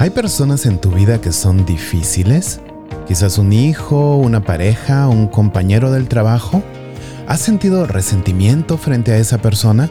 ¿Hay personas en tu vida que son difíciles? Quizás un hijo, una pareja, un compañero del trabajo. ¿Has sentido resentimiento frente a esa persona?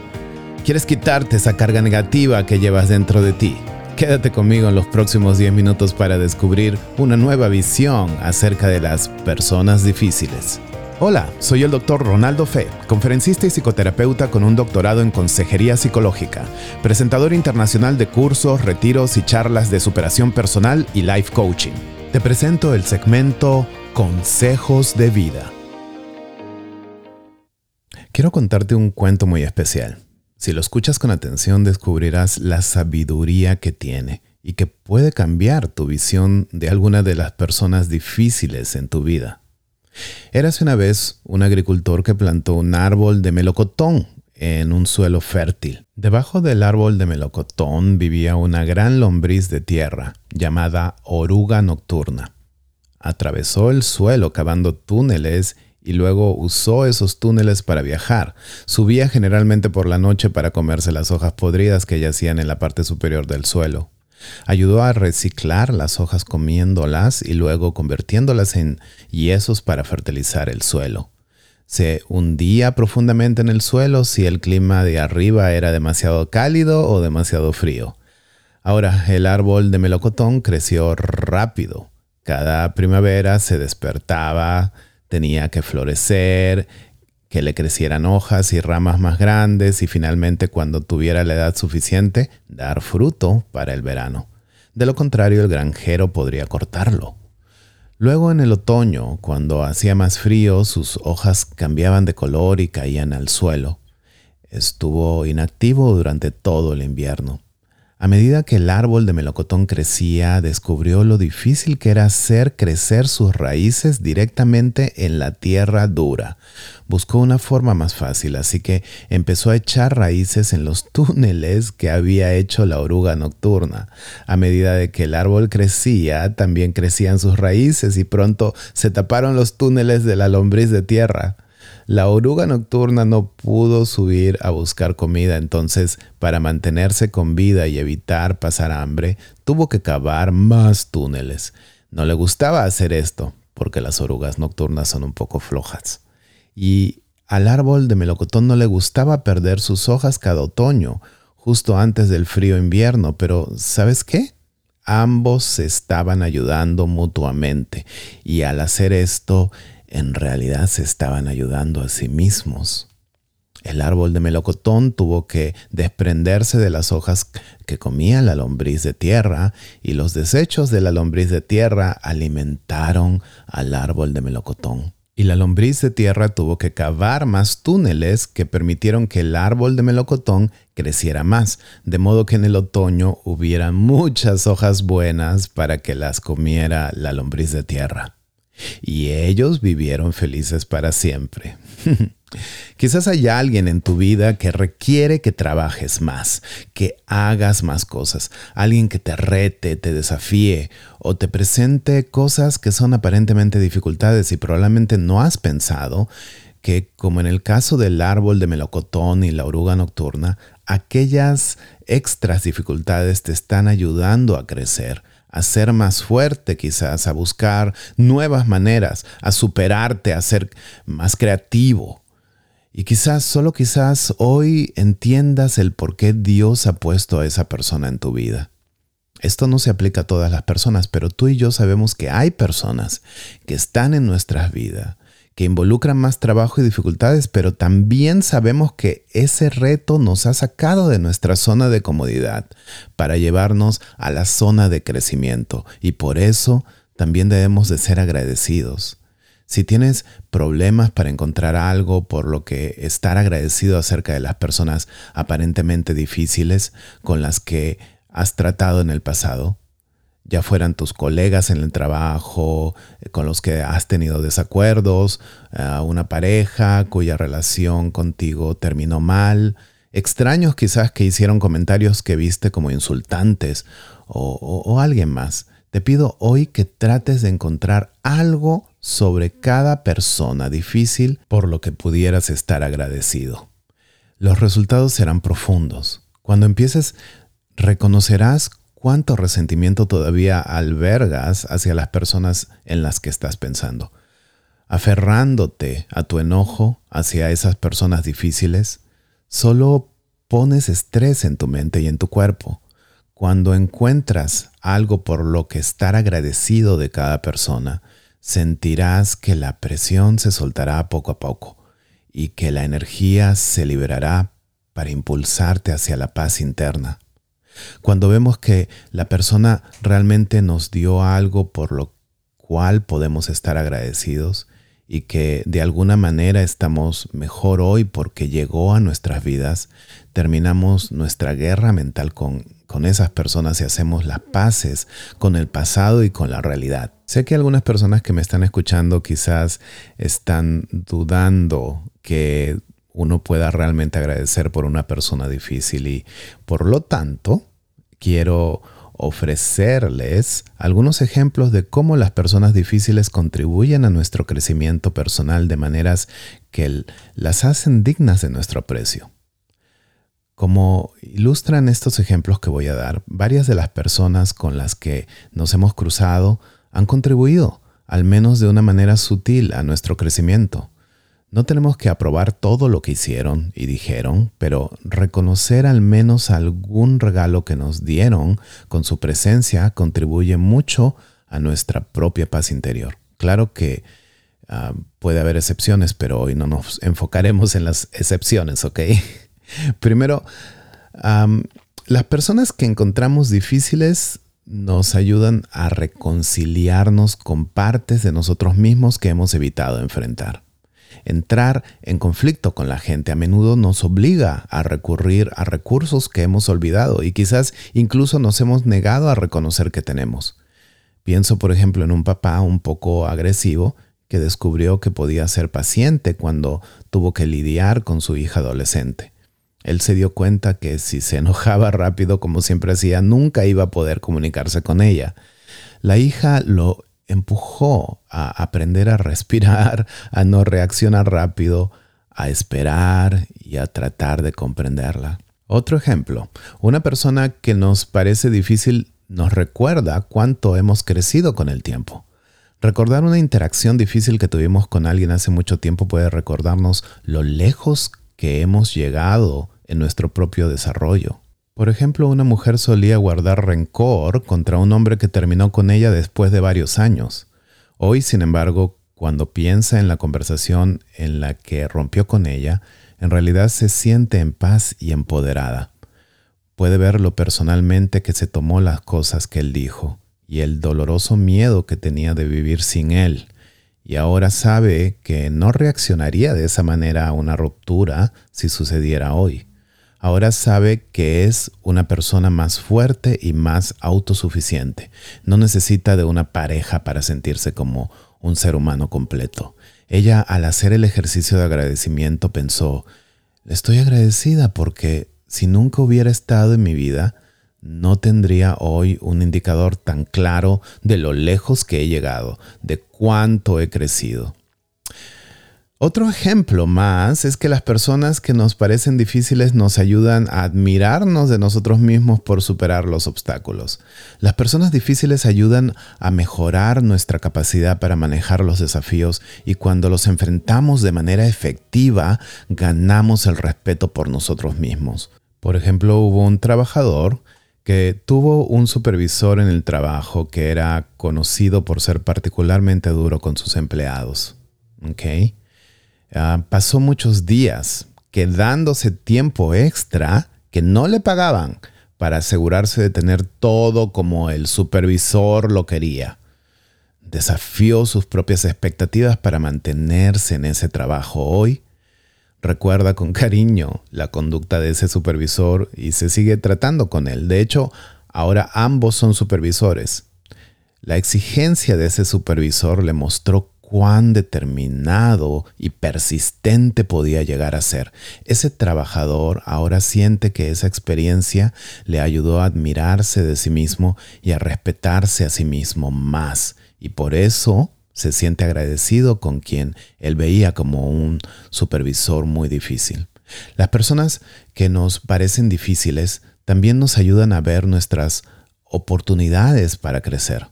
¿Quieres quitarte esa carga negativa que llevas dentro de ti? Quédate conmigo en los próximos 10 minutos para descubrir una nueva visión acerca de las personas difíciles. Hola, soy el doctor Ronaldo Fe, conferencista y psicoterapeuta con un doctorado en consejería psicológica, presentador internacional de cursos, retiros y charlas de superación personal y life coaching. Te presento el segmento Consejos de Vida. Quiero contarte un cuento muy especial. Si lo escuchas con atención descubrirás la sabiduría que tiene y que puede cambiar tu visión de alguna de las personas difíciles en tu vida. Érase una vez un agricultor que plantó un árbol de melocotón en un suelo fértil. Debajo del árbol de melocotón vivía una gran lombriz de tierra llamada oruga nocturna. Atravesó el suelo cavando túneles y luego usó esos túneles para viajar. Subía generalmente por la noche para comerse las hojas podridas que yacían en la parte superior del suelo. Ayudó a reciclar las hojas comiéndolas y luego convirtiéndolas en yesos para fertilizar el suelo. Se hundía profundamente en el suelo si el clima de arriba era demasiado cálido o demasiado frío. Ahora, el árbol de melocotón creció rápido. Cada primavera se despertaba, tenía que florecer que le crecieran hojas y ramas más grandes y finalmente cuando tuviera la edad suficiente dar fruto para el verano. De lo contrario el granjero podría cortarlo. Luego en el otoño, cuando hacía más frío, sus hojas cambiaban de color y caían al suelo. Estuvo inactivo durante todo el invierno. A medida que el árbol de melocotón crecía, descubrió lo difícil que era hacer crecer sus raíces directamente en la tierra dura. Buscó una forma más fácil, así que empezó a echar raíces en los túneles que había hecho la oruga nocturna. A medida de que el árbol crecía, también crecían sus raíces y pronto se taparon los túneles de la lombriz de tierra. La oruga nocturna no pudo subir a buscar comida, entonces para mantenerse con vida y evitar pasar hambre, tuvo que cavar más túneles. No le gustaba hacer esto, porque las orugas nocturnas son un poco flojas. Y al árbol de melocotón no le gustaba perder sus hojas cada otoño, justo antes del frío invierno, pero ¿sabes qué? Ambos se estaban ayudando mutuamente y al hacer esto en realidad se estaban ayudando a sí mismos. El árbol de melocotón tuvo que desprenderse de las hojas que comía la lombriz de tierra y los desechos de la lombriz de tierra alimentaron al árbol de melocotón. Y la lombriz de tierra tuvo que cavar más túneles que permitieron que el árbol de melocotón creciera más, de modo que en el otoño hubiera muchas hojas buenas para que las comiera la lombriz de tierra y ellos vivieron felices para siempre. Quizás haya alguien en tu vida que requiere que trabajes más, que hagas más cosas, alguien que te rete, te desafíe o te presente cosas que son aparentemente dificultades y probablemente no has pensado que, como en el caso del árbol de melocotón y la oruga nocturna, aquellas extras dificultades te están ayudando a crecer, a ser más fuerte quizás, a buscar nuevas maneras, a superarte, a ser más creativo. Y quizás, solo quizás hoy entiendas el por qué Dios ha puesto a esa persona en tu vida. Esto no se aplica a todas las personas, pero tú y yo sabemos que hay personas que están en nuestras vidas que involucran más trabajo y dificultades, pero también sabemos que ese reto nos ha sacado de nuestra zona de comodidad para llevarnos a la zona de crecimiento y por eso también debemos de ser agradecidos. Si tienes problemas para encontrar algo por lo que estar agradecido acerca de las personas aparentemente difíciles con las que has tratado en el pasado, ya fueran tus colegas en el trabajo, eh, con los que has tenido desacuerdos, una pareja cuya relación contigo terminó mal, extraños quizás que hicieron comentarios que viste como insultantes o alguien más. Te pido hoy que trates de encontrar algo sobre cada persona difícil por lo que pudieras estar agradecido. Los resultados serán profundos. Cuando empieces, reconocerás cuánto resentimiento todavía albergas hacia las personas en las que estás pensando. Aferrándote a tu enojo hacia esas personas difíciles, solo pones estrés en tu mente y en tu cuerpo. Cuando encuentras algo por lo que estar agradecido de cada persona, sentirás que la presión se soltará poco a poco y que la energía se liberará para impulsarte hacia la paz interna. Cuando vemos que la persona realmente nos dio algo por lo cual podemos estar agradecidos y que de alguna manera estamos mejor hoy porque llegó a nuestras vidas, terminamos nuestra guerra mental con, con esas personas y hacemos las paces con el pasado y con la realidad. Sé que algunas personas que me están escuchando quizás están dudando que uno pueda realmente agradecer por una persona difícil y por lo tanto quiero ofrecerles algunos ejemplos de cómo las personas difíciles contribuyen a nuestro crecimiento personal de maneras que las hacen dignas de nuestro aprecio. Como ilustran estos ejemplos que voy a dar, varias de las personas con las que nos hemos cruzado han contribuido, al menos de una manera sutil, a nuestro crecimiento. No tenemos que aprobar todo lo que hicieron y dijeron, pero reconocer al menos algún regalo que nos dieron con su presencia contribuye mucho a nuestra propia paz interior. Claro que ah, puede haber excepciones, pero hoy no nos enfocaremos en las excepciones, ¿ok? Primero, las personas que encontramos difíciles nos ayudan a reconciliarnos con partes de nosotros mismos que hemos evitado enfrentar. Entrar en conflicto con la gente a menudo nos obliga a recurrir a recursos que hemos olvidado y quizás incluso nos hemos negado a reconocer que tenemos. Pienso, por ejemplo, en un papá un poco agresivo que descubrió que podía ser paciente cuando tuvo que lidiar con su hija adolescente. Él se dio cuenta que si se enojaba rápido como siempre hacía, nunca iba a poder comunicarse con ella. La hija lo empujó a aprender a respirar, a no reaccionar rápido, a esperar y a tratar de comprenderla. Otro ejemplo, una persona que nos parece difícil nos recuerda cuánto hemos crecido con el tiempo. Recordar una interacción difícil que tuvimos con alguien hace mucho tiempo puede recordarnos lo lejos que hemos llegado en nuestro propio desarrollo. Por ejemplo, una mujer solía guardar rencor contra un hombre que terminó con ella después de varios años. Hoy, sin embargo, cuando piensa en la conversación en la que rompió con ella, en realidad se siente en paz y empoderada. Puede verlo personalmente que se tomó las cosas que él dijo y el doloroso miedo que tenía de vivir sin él, y ahora sabe que no reaccionaría de esa manera a una ruptura si sucediera hoy ahora sabe que es una persona más fuerte y más autosuficiente. No necesita de una pareja para sentirse como un ser humano completo. Ella al hacer el ejercicio de agradecimiento pensó, estoy agradecida porque si nunca hubiera estado en mi vida, no tendría hoy un indicador tan claro de lo lejos que he llegado, de cuánto he crecido. Otro ejemplo más es que las personas que nos parecen difíciles nos ayudan a admirarnos de nosotros mismos por superar los obstáculos. Las personas difíciles ayudan a mejorar nuestra capacidad para manejar los desafíos y cuando los enfrentamos de manera efectiva ganamos el respeto por nosotros mismos. Por ejemplo, hubo un trabajador que tuvo un supervisor en el trabajo que era conocido por ser particularmente duro con sus empleados. ¿Okay? Ah, pasó muchos días quedándose tiempo extra que no le pagaban para asegurarse de tener todo como el supervisor lo quería. Desafió sus propias expectativas para mantenerse en ese trabajo hoy. Recuerda con cariño la conducta de ese supervisor y se sigue tratando con él. De hecho, ahora ambos son supervisores. La exigencia de ese supervisor le mostró cuán determinado y persistente podía llegar a ser. Ese trabajador ahora siente que esa experiencia le ayudó a admirarse de sí mismo y a respetarse a sí mismo más. Y por eso se siente agradecido con quien él veía como un supervisor muy difícil. Las personas que nos parecen difíciles también nos ayudan a ver nuestras oportunidades para crecer.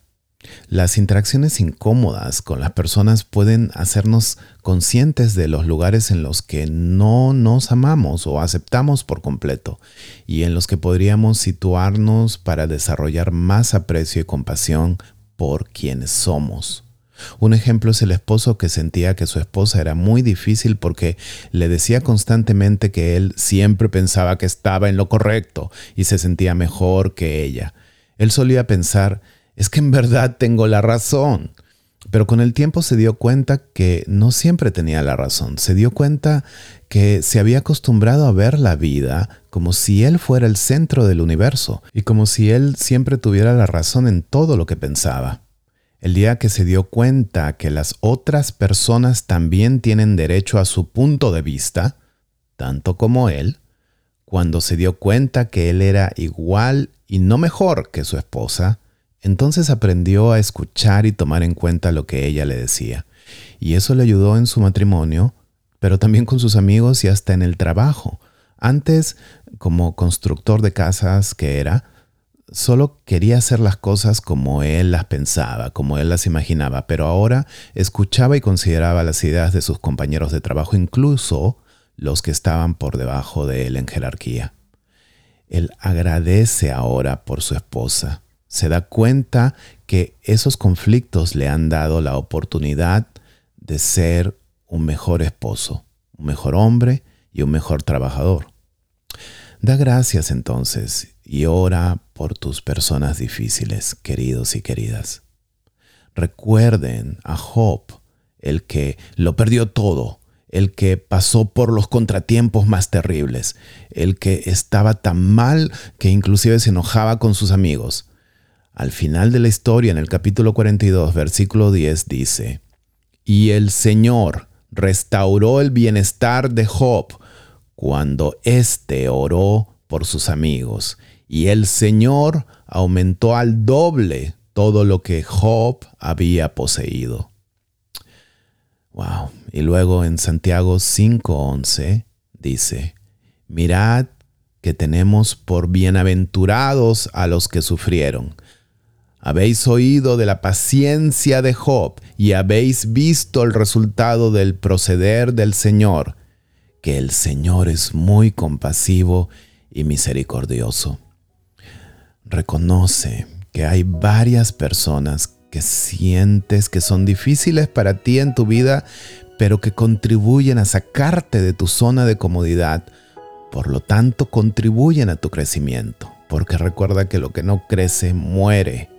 Las interacciones incómodas con las personas pueden hacernos conscientes de los lugares en los que no nos amamos o aceptamos por completo y en los que podríamos situarnos para desarrollar más aprecio y compasión por quienes somos. Un ejemplo es el esposo que sentía que su esposa era muy difícil porque le decía constantemente que él siempre pensaba que estaba en lo correcto y se sentía mejor que ella. Él solía pensar, es que en verdad tengo la razón. Pero con el tiempo se dio cuenta que no siempre tenía la razón. Se dio cuenta que se había acostumbrado a ver la vida como si él fuera el centro del universo y como si él siempre tuviera la razón en todo lo que pensaba. El día que se dio cuenta que las otras personas también tienen derecho a su punto de vista, tanto como él, cuando se dio cuenta que él era igual y no mejor que su esposa, entonces aprendió a escuchar y tomar en cuenta lo que ella le decía. Y eso le ayudó en su matrimonio, pero también con sus amigos y hasta en el trabajo. Antes, como constructor de casas que era, solo quería hacer las cosas como él las pensaba, como él las imaginaba, pero ahora escuchaba y consideraba las ideas de sus compañeros de trabajo, incluso los que estaban por debajo de él en jerarquía. Él agradece ahora por su esposa se da cuenta que esos conflictos le han dado la oportunidad de ser un mejor esposo, un mejor hombre y un mejor trabajador. Da gracias entonces y ora por tus personas difíciles, queridos y queridas. Recuerden a Job, el que lo perdió todo, el que pasó por los contratiempos más terribles, el que estaba tan mal que inclusive se enojaba con sus amigos. Al final de la historia, en el capítulo 42, versículo 10, dice, Y el Señor restauró el bienestar de Job cuando éste oró por sus amigos, y el Señor aumentó al doble todo lo que Job había poseído. Wow. Y luego en Santiago 5:11 dice, Mirad que tenemos por bienaventurados a los que sufrieron. Habéis oído de la paciencia de Job y habéis visto el resultado del proceder del Señor, que el Señor es muy compasivo y misericordioso. Reconoce que hay varias personas que sientes que son difíciles para ti en tu vida, pero que contribuyen a sacarte de tu zona de comodidad. Por lo tanto, contribuyen a tu crecimiento, porque recuerda que lo que no crece muere.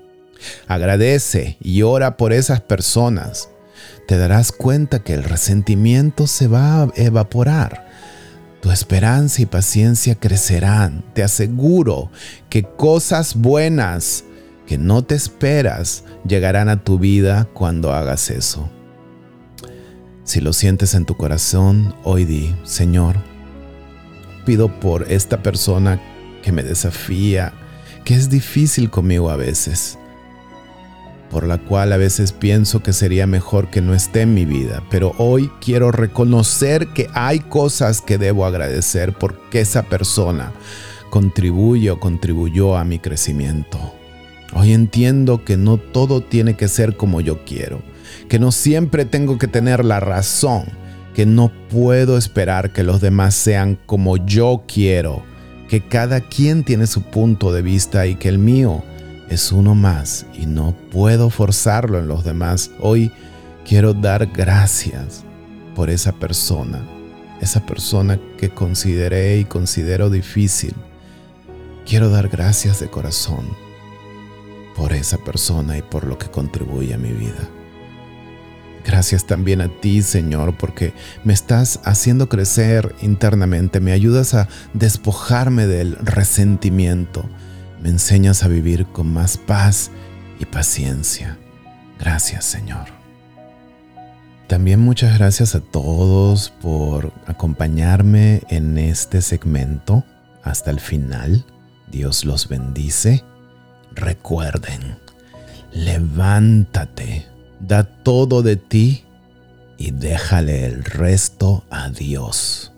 Agradece y ora por esas personas. Te darás cuenta que el resentimiento se va a evaporar. Tu esperanza y paciencia crecerán. Te aseguro que cosas buenas que no te esperas llegarán a tu vida cuando hagas eso. Si lo sientes en tu corazón, hoy di, Señor, pido por esta persona que me desafía, que es difícil conmigo a veces por la cual a veces pienso que sería mejor que no esté en mi vida, pero hoy quiero reconocer que hay cosas que debo agradecer porque esa persona contribuye o contribuyó a mi crecimiento. Hoy entiendo que no todo tiene que ser como yo quiero, que no siempre tengo que tener la razón, que no puedo esperar que los demás sean como yo quiero, que cada quien tiene su punto de vista y que el mío es uno más y no puedo forzarlo en los demás. Hoy quiero dar gracias por esa persona, esa persona que consideré y considero difícil. Quiero dar gracias de corazón por esa persona y por lo que contribuye a mi vida. Gracias también a ti, Señor, porque me estás haciendo crecer internamente, me ayudas a despojarme del resentimiento, me enseñas a vivir con más paz y paciencia. Gracias Señor. También muchas gracias a todos por acompañarme en este segmento hasta el final. Dios los bendice. Recuerden, levántate, da todo de ti y déjale el resto a Dios.